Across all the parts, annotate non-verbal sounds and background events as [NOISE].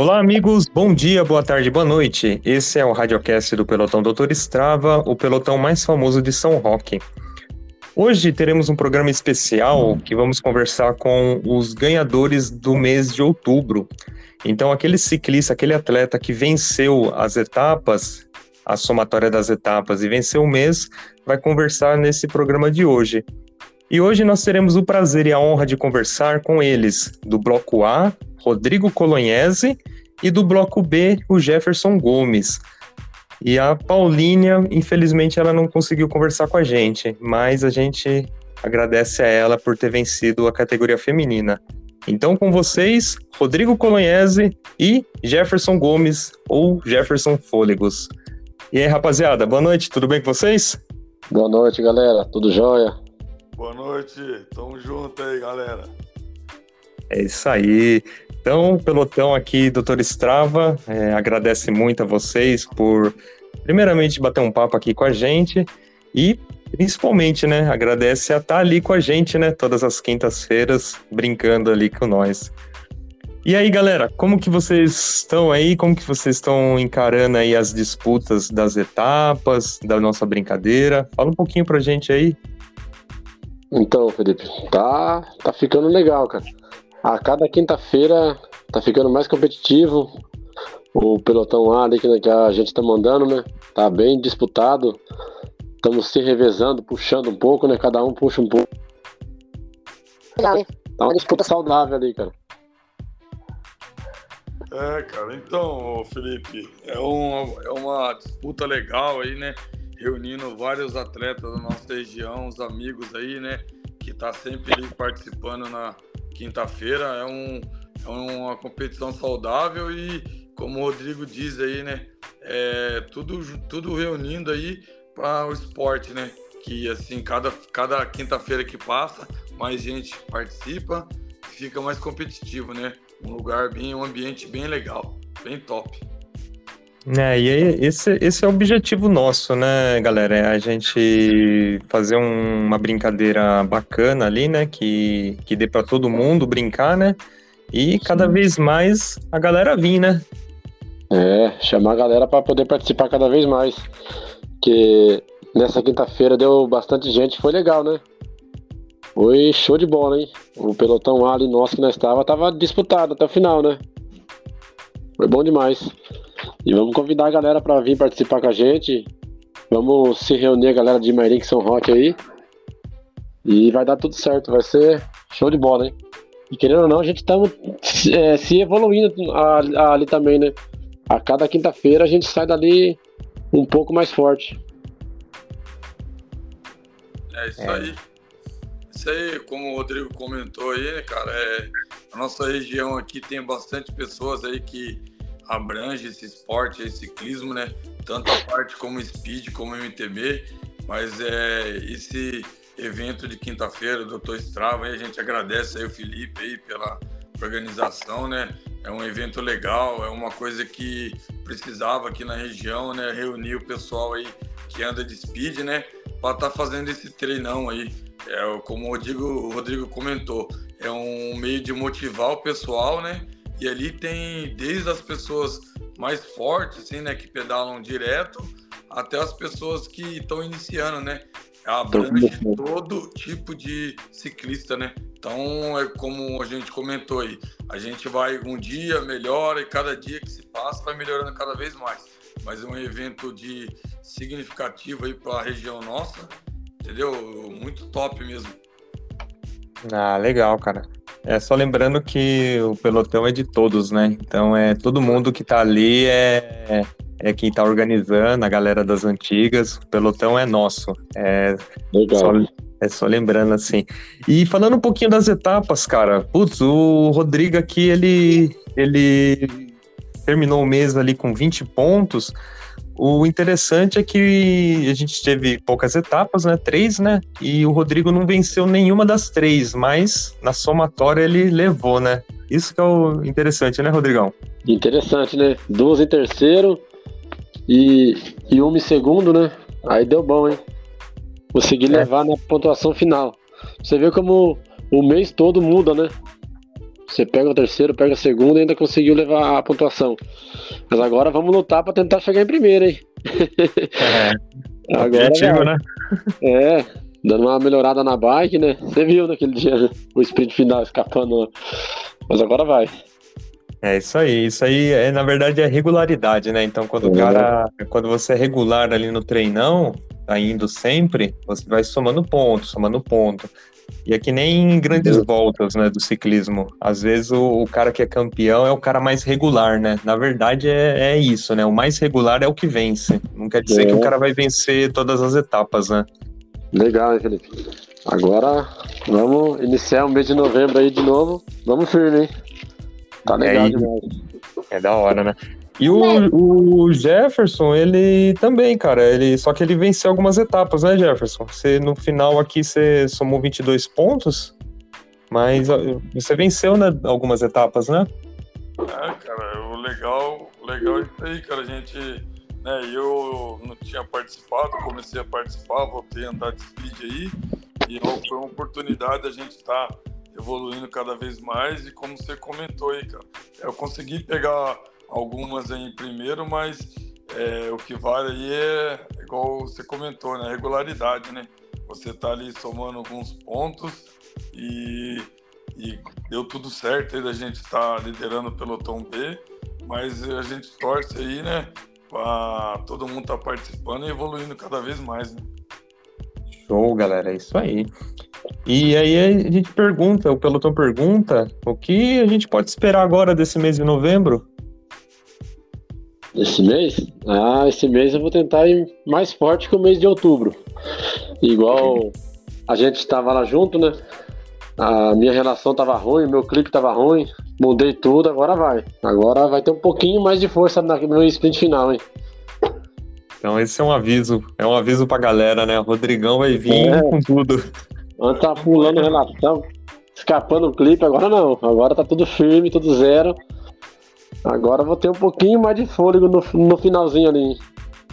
Olá, amigos. Bom dia, boa tarde, boa noite. Esse é o Radiocast do Pelotão Doutor Estrava, o pelotão mais famoso de São Roque. Hoje teremos um programa especial que vamos conversar com os ganhadores do mês de outubro. Então, aquele ciclista, aquele atleta que venceu as etapas, a somatória das etapas e venceu o mês, vai conversar nesse programa de hoje. E hoje nós teremos o prazer e a honra de conversar com eles, do Bloco A, Rodrigo Colognese, e do Bloco B, o Jefferson Gomes. E a Paulinha, infelizmente, ela não conseguiu conversar com a gente, mas a gente agradece a ela por ter vencido a categoria feminina. Então, com vocês, Rodrigo Colognese e Jefferson Gomes, ou Jefferson Fôlegos. E aí, rapaziada, boa noite, tudo bem com vocês? Boa noite, galera, tudo jóia? Boa noite, tamo junto aí, galera. É isso aí. Então, pelotão aqui, doutor Strava, é, agradece muito a vocês por, primeiramente, bater um papo aqui com a gente e, principalmente, né, agradece a estar ali com a gente, né, todas as quintas-feiras, brincando ali com nós. E aí, galera, como que vocês estão aí? Como que vocês estão encarando aí as disputas das etapas, da nossa brincadeira? Fala um pouquinho pra gente aí. Então, Felipe, tá, tá ficando legal, cara. A cada quinta-feira tá ficando mais competitivo. O pelotão A ali que a gente tá mandando, né? Tá bem disputado. Estamos se revezando, puxando um pouco, né? Cada um puxa um pouco. Legal? Tá uma disputa saudável ali, cara. É, cara, então, Felipe, é uma, é uma disputa legal aí, né? Reunindo vários atletas da nossa região, os amigos aí, né? Que tá sempre participando na, quinta-feira. É, um, é uma competição saudável e, como o Rodrigo diz aí, né? É tudo, tudo reunindo aí para o esporte, né? Que assim, cada, cada quinta-feira que passa, mais gente participa, fica mais competitivo, né? Um lugar bem, um ambiente bem legal, bem top. É, e aí, esse, esse é o objetivo nosso, né, galera? É a gente fazer um, uma brincadeira bacana ali, né? Que, que dê para todo mundo brincar, né? E cada Sim. vez mais a galera vir, né? É, chamar a galera para poder participar cada vez mais. Que nessa quinta-feira deu bastante gente, foi legal, né? Foi show de bola, hein? O pelotão ali nosso que nós estava tava disputado até o final, né? Foi bom demais. E vamos convidar a galera para vir participar com a gente. Vamos se reunir a galera de Mairim que são hot aí. E vai dar tudo certo, vai ser show de bola, hein? E querendo ou não, a gente tá é, se evoluindo ali também, né? A cada quinta-feira a gente sai dali um pouco mais forte. É isso é. aí. Isso aí, como o Rodrigo comentou aí, né, cara, é, a nossa região aqui tem bastante pessoas aí que abrange esse esporte, esse ciclismo, né? Tanto a parte como speed, como MTB, mas é esse evento de quinta-feira, Doutor Strava, aí a gente agradece aí o Felipe aí pela organização, né? É um evento legal, é uma coisa que precisava aqui na região, né? Reunir o pessoal aí que anda de speed, né? Para estar tá fazendo esse treinão aí. É, como o Rodrigo, o Rodrigo comentou, é um meio de motivar o pessoal, né? E ali tem desde as pessoas mais fortes, assim, né, que pedalam direto, até as pessoas que estão iniciando, né? Abrange todo tipo de ciclista, né? Então, é como a gente comentou aí, a gente vai um dia melhora e cada dia que se passa vai melhorando cada vez mais. Mas é um evento de significativo aí para a região nossa, entendeu? Muito top mesmo. Ah, legal, cara. É só lembrando que o pelotão é de todos, né? Então é todo mundo que tá ali é, é quem tá organizando, a galera das antigas. O pelotão é nosso. É Legal. Só, é só lembrando assim. E falando um pouquinho das etapas, cara. Putz, o Rodrigo aqui, ele, ele terminou o mês ali com 20 pontos. O interessante é que a gente teve poucas etapas, né? Três, né? E o Rodrigo não venceu nenhuma das três, mas na somatória ele levou, né? Isso que é o interessante, né, Rodrigão? Interessante, né? Duas em terceiro e, e uma em segundo, né? Aí deu bom, hein? Consegui é. levar na pontuação final. Você vê como o mês todo muda, né? você pega o terceiro, pega o segundo e ainda conseguiu levar a pontuação. Mas agora vamos lutar para tentar chegar em primeiro, hein? É. [LAUGHS] agora, objetivo, né? É, dando uma melhorada na bike, né? Você viu naquele dia né? o sprint final escapando. Mas agora vai. É isso aí, isso aí é na verdade é regularidade, né? Então quando o cara, quando você é regular ali no treinão, tá indo sempre, você vai somando ponto, somando ponto. E é que nem em grandes voltas, né, do ciclismo. Às vezes o, o, cara que é campeão é o cara mais regular, né? Na verdade é, é isso, né? O mais regular é o que vence. Não quer dizer é. que o cara vai vencer todas as etapas, né? Legal, hein, Felipe? Agora vamos iniciar o mês de novembro aí de novo. Vamos firme, hein? Tá legal é, demais. É da hora, né? E o, o, Jefferson, ele também, cara, ele só que ele venceu algumas etapas, né, Jefferson? Você no final aqui você somou 22 pontos, mas você venceu né, algumas etapas, né? É, cara, o legal, o legal é isso aí, cara, a gente, né, eu não tinha participado, comecei a participar, voltei a andar de speed aí, e foi uma oportunidade a gente estar tá evoluindo cada vez mais e como você comentou aí, cara, eu consegui pegar algumas em primeiro, mas é, o que vale aí é, igual você comentou, né? Regularidade, né? Você tá ali somando alguns pontos e, e deu tudo certo aí da gente estar tá liderando o pelotão B, mas a gente torce aí, né? Pra todo mundo tá participando e evoluindo cada vez mais, né? Show, galera, é isso aí. E aí a gente pergunta, o pelotão pergunta, o que a gente pode esperar agora desse mês de novembro? Esse mês? Ah, esse mês eu vou tentar ir mais forte que o mês de outubro. Igual a gente estava lá junto, né? A minha relação tava ruim, meu clipe tava ruim, mudei tudo, agora vai. Agora vai ter um pouquinho mais de força no sprint final, hein? Então esse é um aviso, é um aviso pra galera, né? O Rodrigão vai vir é. com tudo. Antes tava pulando relação, escapando o clipe, agora não. Agora tá tudo firme, tudo zero. Agora vou ter um pouquinho mais de fôlego no, no finalzinho ali.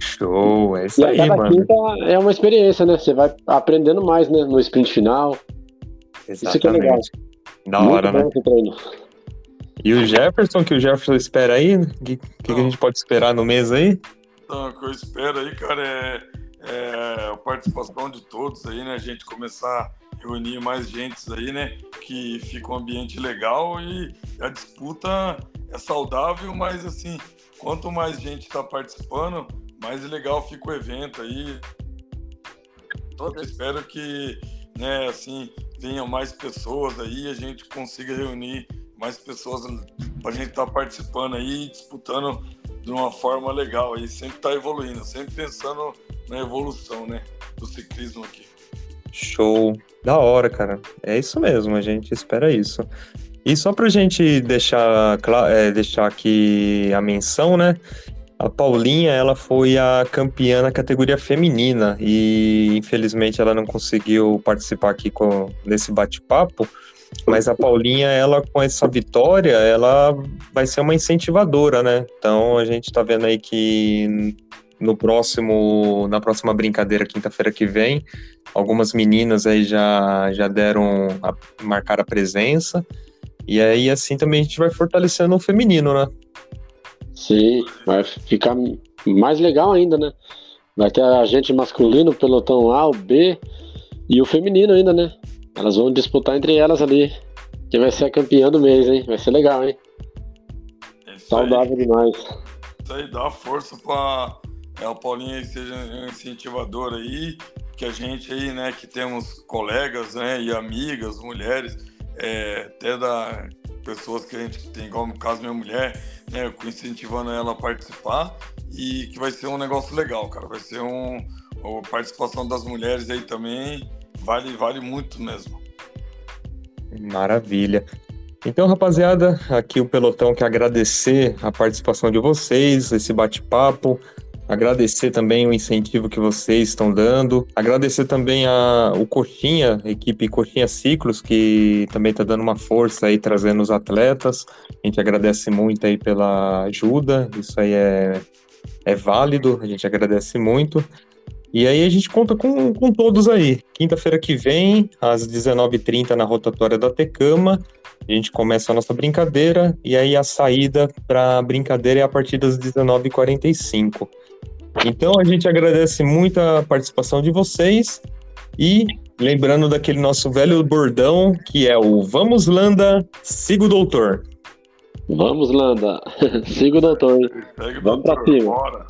Show, é isso e aí, cada mano. quinta é uma experiência, né? Você vai aprendendo mais, né? No sprint final. Exatamente. Isso que é legal. Da hora, né? E o Jefferson, que o Jefferson espera aí? O que, que, a gente pode esperar no mês aí? Então, o que eu espero aí, cara, é, é a participação de todos aí, né? A gente começar reunir mais gente aí, né? Que fica um ambiente legal e a disputa é saudável, mas assim, quanto mais gente está participando, mais legal fica o evento aí. Eu espero que, né, assim, venham mais pessoas aí, a gente consiga reunir mais pessoas para a gente estar tá participando aí, disputando de uma forma legal aí, sempre está evoluindo, sempre pensando na evolução, né, do ciclismo aqui. Show, da hora, cara. É isso mesmo, a gente espera isso. E só para a gente deixar, é, deixar aqui a menção, né? A Paulinha, ela foi a campeã na categoria feminina e infelizmente ela não conseguiu participar aqui com, nesse bate-papo, mas a Paulinha, ela com essa vitória, ela vai ser uma incentivadora, né? Então a gente está vendo aí que no próximo, na próxima brincadeira, quinta-feira que vem, algumas meninas aí já, já deram, a, marcar a presença. E aí, assim, também a gente vai fortalecendo o feminino, né? Sim, vai ficar mais legal ainda, né? Vai ter a gente masculino, o pelotão A, o B e o feminino ainda, né? Elas vão disputar entre elas ali. Quem vai ser a campeã do mês, hein? Vai ser legal, hein? Isso Saudável aí. demais. Isso aí, dá força pra é, o Paulinho aí seja um incentivador aí, que a gente aí, né, que temos colegas, né, e amigas, mulheres, é, até da pessoas que a gente tem, igual no caso minha mulher, né, incentivando ela a participar e que vai ser um negócio legal, cara. Vai ser um a participação das mulheres aí também vale vale muito mesmo. Maravilha. Então, rapaziada, aqui o pelotão quer agradecer a participação de vocês, esse bate-papo. Agradecer também o incentivo que vocês estão dando. Agradecer também a, o Coxinha, a equipe Coxinha Ciclos, que também está dando uma força aí, trazendo os atletas. A gente agradece muito aí pela ajuda. Isso aí é, é válido, a gente agradece muito. E aí a gente conta com, com todos aí. Quinta-feira que vem, às 19h30, na rotatória da Tecama, a gente começa a nossa brincadeira e aí a saída para a brincadeira é a partir das 19h45. Então a gente agradece muito a participação de vocês e lembrando daquele nosso velho bordão que é o Vamos Landa, siga o doutor. Vamos, Landa. [LAUGHS] siga o doutor. Vamos para cima. Bora.